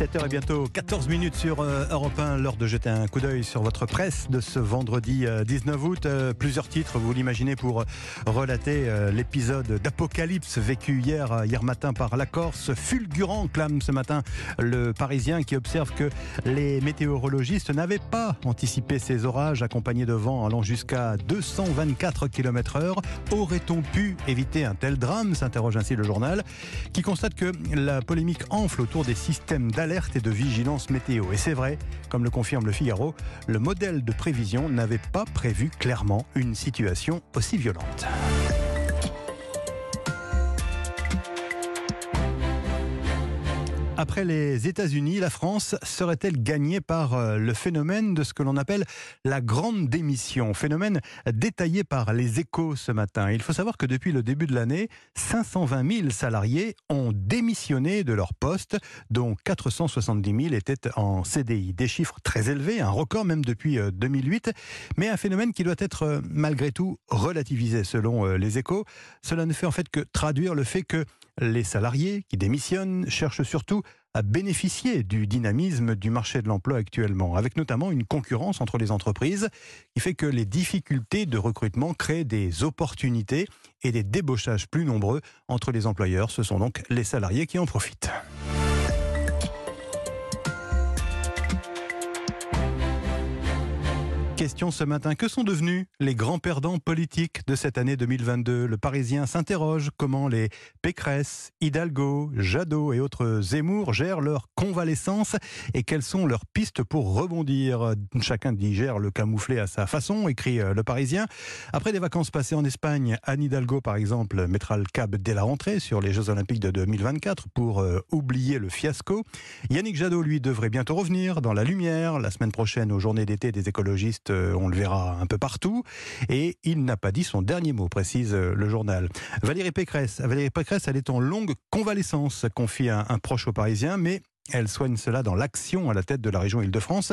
7h et bientôt 14 minutes sur euh, Europe 1, l'heure de jeter un coup d'œil sur votre presse de ce vendredi 19 euh, août. Euh, plusieurs titres, vous l'imaginez, pour relater l'épisode d'apocalypse vécu hier, hier matin par la Corse. Fulgurant, clame ce matin le Parisien qui observe que les météorologistes n'avaient pas anticipé ces orages accompagnés de vents allant jusqu'à 224 km heure. Aurait-on pu éviter un tel drame? s'interroge ainsi le journal, qui constate que la polémique enfle autour des systèmes d'alerte et de vigilance météo. Et c'est vrai, comme le confirme le Figaro, le modèle de prévision n'avait pas prévu clairement une situation aussi violente. Après les États-Unis, la France serait-elle gagnée par euh, le phénomène de ce que l'on appelle la grande démission? Phénomène détaillé par les échos ce matin. Il faut savoir que depuis le début de l'année, 520 000 salariés ont démissionné de leur poste, dont 470 000 étaient en CDI. Des chiffres très élevés, un record même depuis 2008, euh, mais un phénomène qui doit être euh, malgré tout relativisé selon les échos. Cela ne fait en fait que traduire le fait que les salariés qui démissionnent cherchent surtout à bénéficier du dynamisme du marché de l'emploi actuellement, avec notamment une concurrence entre les entreprises qui fait que les difficultés de recrutement créent des opportunités et des débauchages plus nombreux entre les employeurs. Ce sont donc les salariés qui en profitent. Question ce matin. Que sont devenus les grands perdants politiques de cette année 2022 Le Parisien s'interroge comment les Pécresse, Hidalgo, Jadot et autres Zemmour gèrent leur convalescence et quelles sont leurs pistes pour rebondir. Chacun digère le camouflet à sa façon, écrit euh, Le Parisien. Après des vacances passées en Espagne, Anne Hidalgo, par exemple, mettra le cap dès la rentrée sur les Jeux Olympiques de 2024 pour euh, oublier le fiasco. Yannick Jadot, lui, devrait bientôt revenir dans la lumière la semaine prochaine aux journées d'été des écologistes euh, on le verra un peu partout. Et il n'a pas dit son dernier mot, précise euh, le journal. Valérie Pécresse, Valérie Pécresse, elle est en longue convalescence, confie un, un proche aux Parisiens, mais elle soigne cela dans l'action à la tête de la région Île-de-France.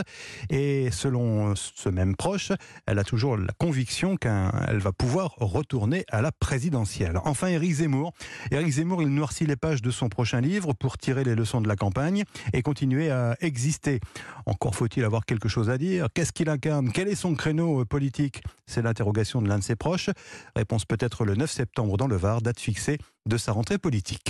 Et selon ce même proche, elle a toujours la conviction qu'elle va pouvoir retourner à la présidentielle. Enfin, Éric Zemmour. Éric Zemmour, il noircit les pages de son prochain livre pour tirer les leçons de la campagne et continuer à exister. Encore faut-il avoir quelque chose à dire. Qu'est-ce qu'il incarne? Quel est son créneau politique? C'est l'interrogation de l'un de ses proches. Réponse peut-être le 9 septembre dans le Var, date fixée de sa rentrée politique.